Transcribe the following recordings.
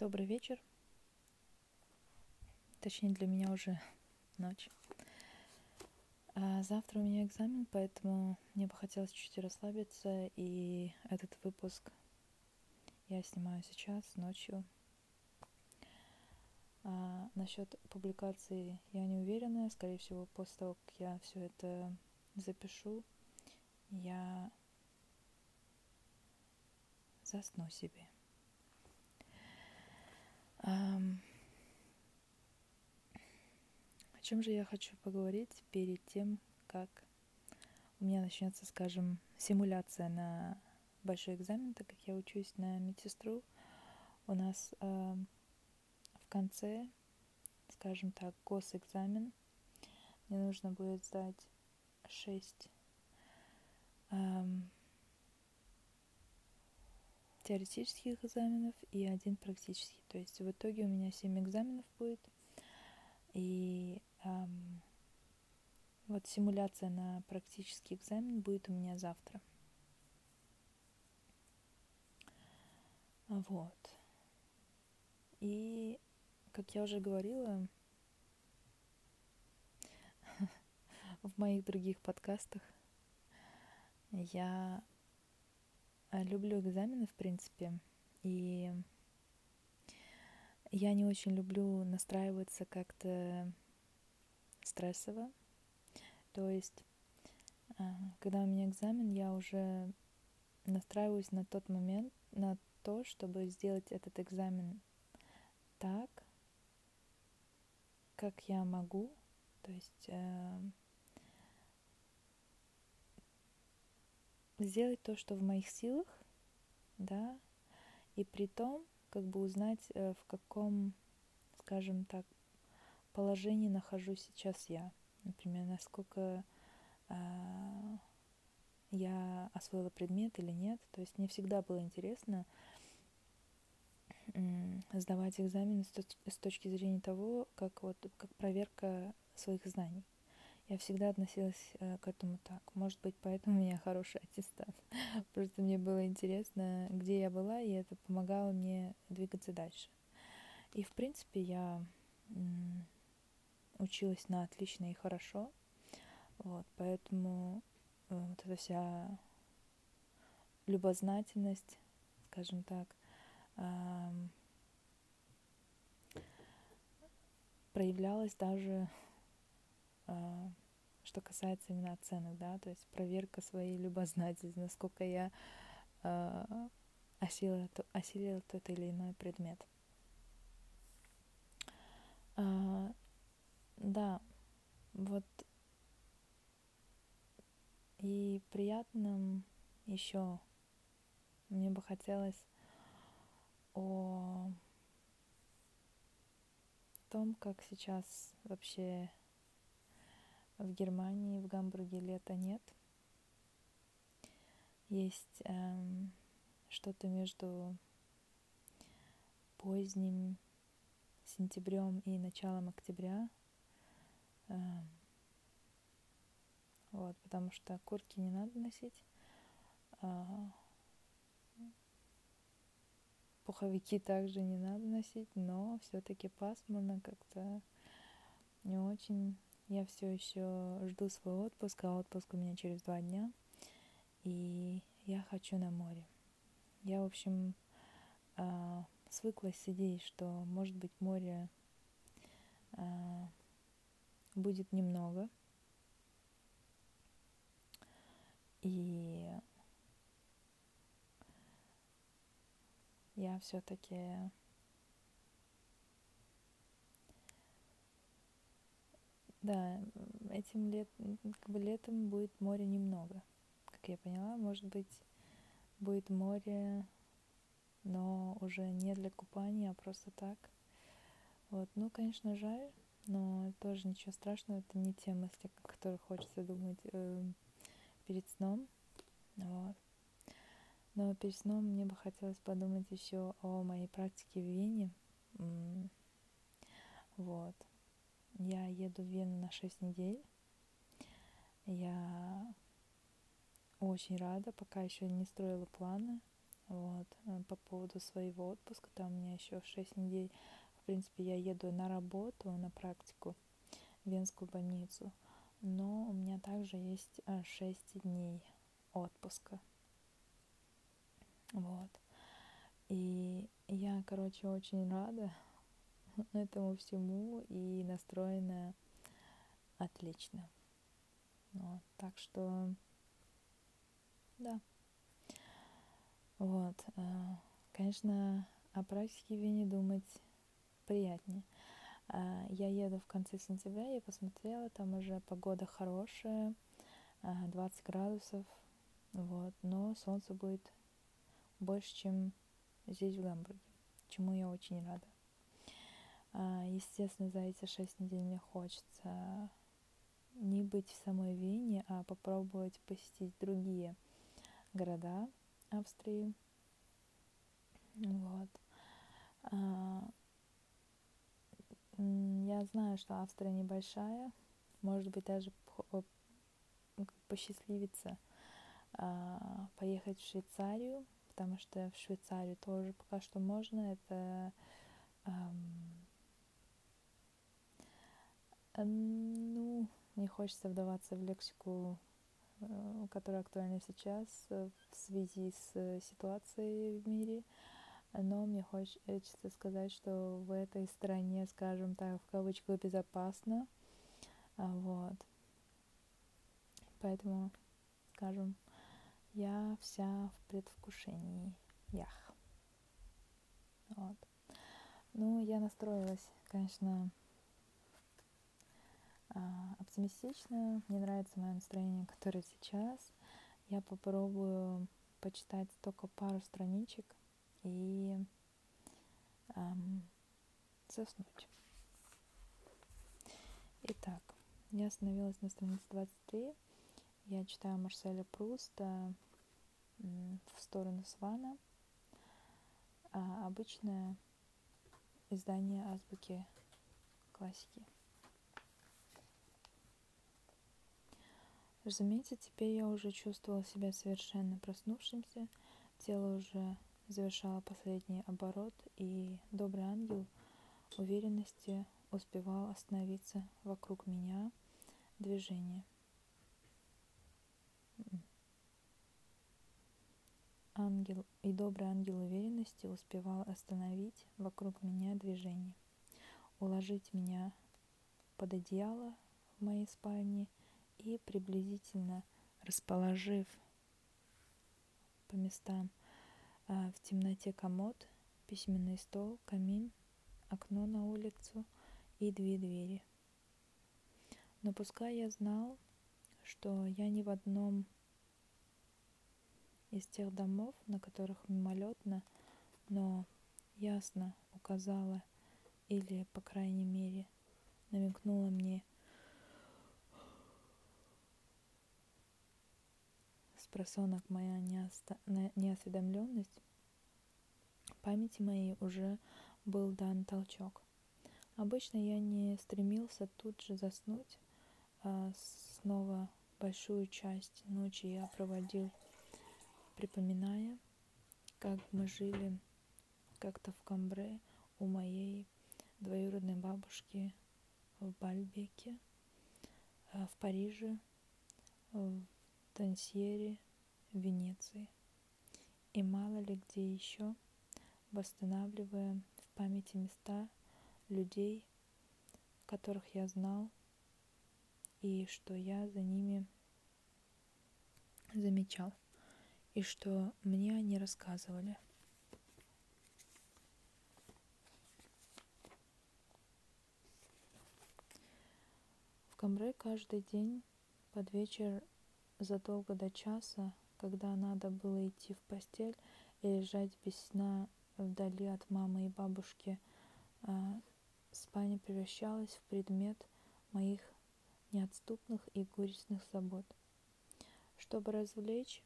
Добрый вечер. Точнее, для меня уже ночь. А завтра у меня экзамен, поэтому мне бы хотелось чуть-чуть расслабиться, и этот выпуск я снимаю сейчас, ночью. А насчет публикации я не уверена. Скорее всего, после того, как я все это запишу, я засну себе. О чем же я хочу поговорить перед тем, как у меня начнется, скажем, симуляция на большой экзамен, так как я учусь на медсестру. У нас э, в конце, скажем так, госэкзамен. Мне нужно будет сдать шесть эм, теоретических экзаменов и один практический. То есть в итоге у меня 7 экзаменов будет. И эм, вот симуляция на практический экзамен будет у меня завтра. Вот. И, как я уже говорила, в моих других подкастах я люблю экзамены, в принципе, и я не очень люблю настраиваться как-то стрессово. То есть, а, когда у меня экзамен, я уже настраиваюсь на тот момент, на то, чтобы сделать этот экзамен так, как я могу. То есть сделать то, что в моих силах, да, и при том как бы узнать, э, в каком, скажем так, положении нахожусь сейчас я. Например, насколько э, я освоила предмет или нет. То есть мне всегда было интересно э, сдавать экзамены с точки зрения того, как вот как проверка своих знаний. Я всегда относилась э, к этому так. Может быть, поэтому у меня хороший аттестат. Просто мне было интересно, где я была, и это помогало мне двигаться дальше. И, в принципе, я училась на отлично и хорошо. Вот, поэтому э, вот эта вся любознательность, скажем так, проявлялась даже что касается именно оценок, да, то есть проверка своей любознательности, насколько я э, осилила, осилила тот или иной предмет. А, да, вот и приятным еще мне бы хотелось о том, как сейчас вообще в Германии, в Гамбурге лета нет. Есть эм, что-то между поздним сентябрем и началом октября. Эм, вот, потому что куртки не надо носить. А, пуховики также не надо носить, но все-таки пасмурно как-то не очень я все еще жду свой отпуск, а отпуск у меня через два дня. И я хочу на море. Я, в общем, а, свыклась с идеей, что, может быть, море а, будет немного. И я все-таки Да, этим лет, как бы летом будет море немного, как я поняла. Может быть, будет море, но уже не для купания, а просто так. Вот, ну, конечно, жаль, но тоже ничего страшного, это не те мысли, о которых хочется думать э, перед сном. Вот. Но перед сном мне бы хотелось подумать еще о моей практике в Вене. Вот. Я еду в Вену на 6 недель. Я очень рада, пока еще не строила планы. вот, э, по поводу своего отпуска, там у меня еще 6 недель, в принципе, я еду на работу, на практику в Венскую больницу, но у меня также есть 6 э, дней отпуска, вот, и я, короче, очень рада этому всему и настроена отлично, вот, так что, да. Вот. Э, конечно, о практике в Вене думать приятнее. Э, я еду в конце сентября, я посмотрела, там уже погода хорошая, 20 э, градусов, вот, но солнце будет больше, чем здесь, в Гамбурге, чему я очень рада. Естественно, за эти шесть недель мне хочется не быть в самой Вене, а попробовать посетить другие города, Австрии. Вот. А, я знаю, что Австрия небольшая, может быть, даже посчастливится а, поехать в Швейцарию, потому что в Швейцарию тоже пока что можно. Это ну, не хочется вдаваться в лексику Э, которая актуальна сейчас э, в связи с э, ситуацией в мире. Но мне хочется сказать, что в этой стране, скажем так, в кавычках безопасно. А, вот. Поэтому, скажем, я вся в предвкушении. Ях. Вот. Ну, я настроилась, конечно, а, оптимистично. Мне нравится мое настроение, которое сейчас. Я попробую почитать только пару страничек и эм, заснуть. Итак, я остановилась на странице 23. Я читаю Марселя Пруста в сторону Свана. А, обычное издание азбуки классики. Разумеется, теперь я уже чувствовала себя совершенно проснувшимся, тело уже завершало последний оборот, и добрый ангел уверенности успевал остановиться вокруг меня. Движение. Ангел и добрый ангел уверенности успевал остановить вокруг меня движение, уложить меня под одеяло в моей спальне – и приблизительно расположив по местам а, в темноте комод, письменный стол, камин, окно на улицу и две двери. Но пускай я знал, что я не в одном из тех домов, на которых мимолетно, но ясно указала или, по крайней мере, намекнула мне просонок моя неоста... неосведомленность, памяти моей уже был дан толчок. Обычно я не стремился тут же заснуть, а снова большую часть ночи я проводил, припоминая, как мы жили как-то в Камбре у моей двоюродной бабушки в Бальбеке, а в Париже, Тансьере, Венеции и мало ли где еще, восстанавливая в памяти места людей, которых я знал, и что я за ними замечал, и что мне они рассказывали. В Камбре каждый день под вечер задолго до часа, когда надо было идти в постель и лежать без сна вдали от мамы и бабушки, а, спальня превращалась в предмет моих неотступных и горестных забот. Чтобы развлечь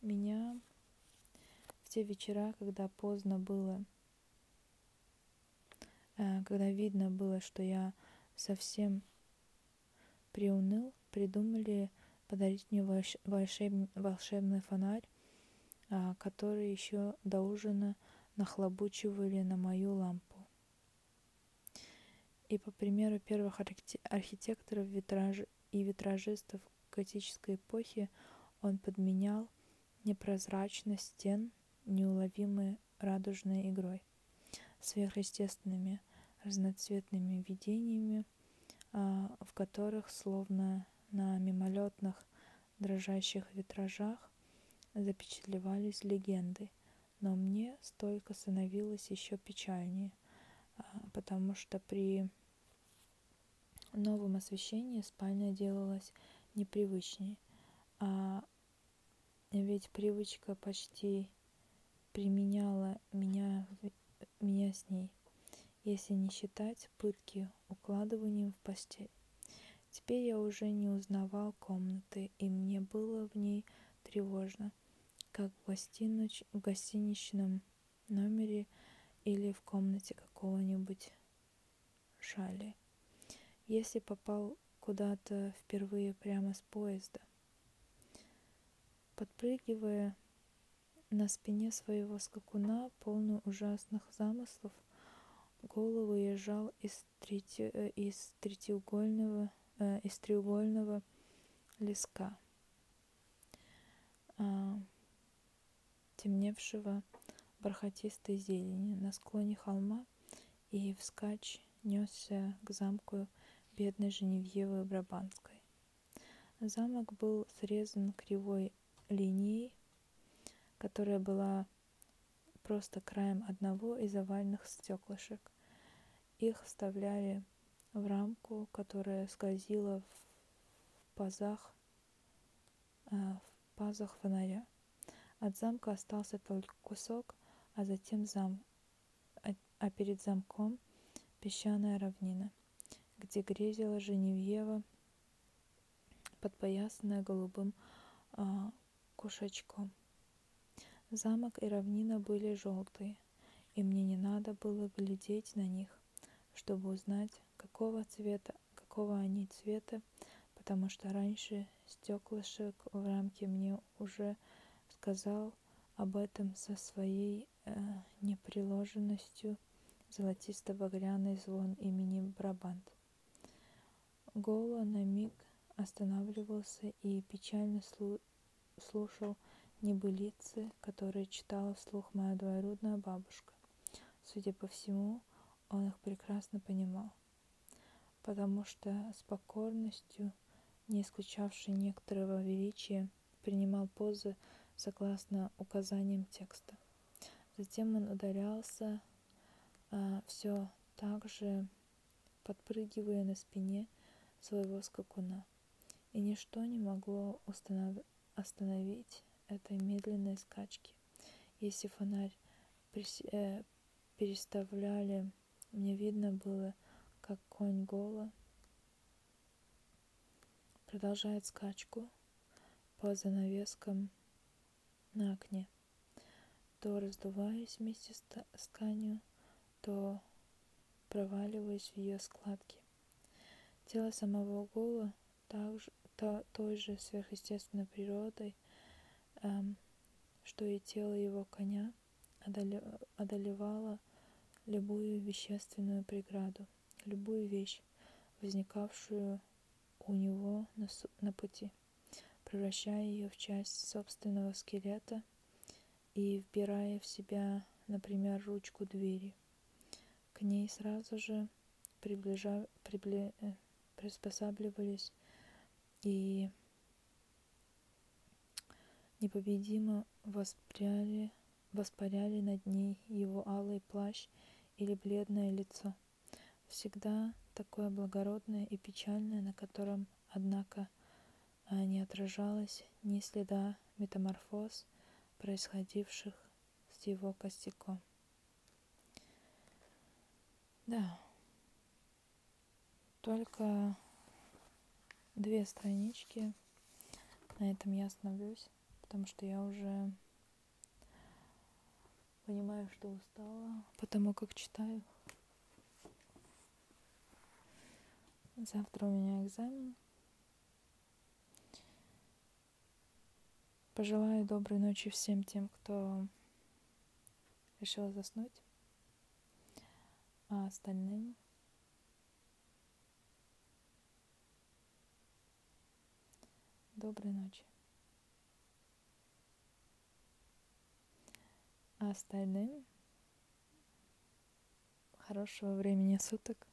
меня в те вечера, когда поздно было, а, когда видно было, что я совсем приуныл, придумали подарить мне волшеб... волшебный фонарь, а, которые еще до ужина нахлобучивали на мою лампу. И по примеру первых архитекторов витраж... и витражистов готической эпохи он подменял непрозрачность стен неуловимой радужной игрой, сверхъестественными разноцветными видениями, а, в которых словно на мимолетных дрожащих витражах запечатлевались легенды, но мне столько становилось еще печальнее, а, потому что при новом освещении спальня делалась непривычнее, а ведь привычка почти применяла меня, меня с ней, если не считать пытки укладыванием в постель. Теперь я уже не узнавал комнаты, и мне было в ней тревожно, как в, гостиноч... в гостиничном номере или в комнате какого-нибудь шали. Если попал куда-то впервые прямо с поезда. Подпрыгивая на спине своего скакуна, полный ужасных замыслов, голову езжал из, трети... Э, из третьеугольного э, из треугольного леска, э, темневшего бархатистой зелени на склоне холма, и вскачь несся к замку бедной Женевьевы Брабанской. Замок был срезан кривой линией, которая была просто краем одного из овальных стеклышек. Их вставляли в рамку, которая скользила в пазах, э, в пазах фонаря. От замка остался только кусок, а затем зам, а, а перед замком песчаная равнина, где грезила Женевьева, подпоясанная голубым а, кушачком. Замок и равнина были желтые, и мне не надо было глядеть на них, чтобы узнать, какого цвета, какого они цвета, потому что раньше стеклышек в рамке мне уже сказал об этом со своей э, неприложенностью золотисто-багряный звон имени Брабант. Голо на миг останавливался и печально слу слушал небылицы, которые читала вслух моя двоюродная бабушка. Судя по всему, он их прекрасно понимал потому что с покорностью, не исключавшей некоторого величия, принимал позы согласно указаниям текста. Затем он удалялся, а, все так же подпрыгивая на спине своего скакуна. И ничто не могло установ... остановить этой медленной скачки. Если фонарь прис... э, переставляли, мне видно было, как конь Гола продолжает скачку по занавескам на окне, то раздуваясь вместе с тканью, то проваливаясь в ее складки. Тело самого Гола также, то, той же сверхъестественной природой, эм, что и тело его коня, одолевало любую вещественную преграду любую вещь, возникавшую у него на, на пути, превращая ее в часть собственного скелета и вбирая в себя, например, ручку двери. К ней сразу же приближа, прибли, э, приспосабливались и непобедимо воспряли, воспаряли над ней его алый плащ или бледное лицо всегда такое благородное и печальное, на котором, однако, а, не отражалось ни следа метаморфоз, происходивших с его костяком. Да, только две странички. На этом я остановлюсь, потому что я уже понимаю, что устала, потому как читаю. Завтра у меня экзамен. Пожелаю доброй ночи всем тем, кто решил заснуть. А остальным доброй ночи. Остальным хорошего времени суток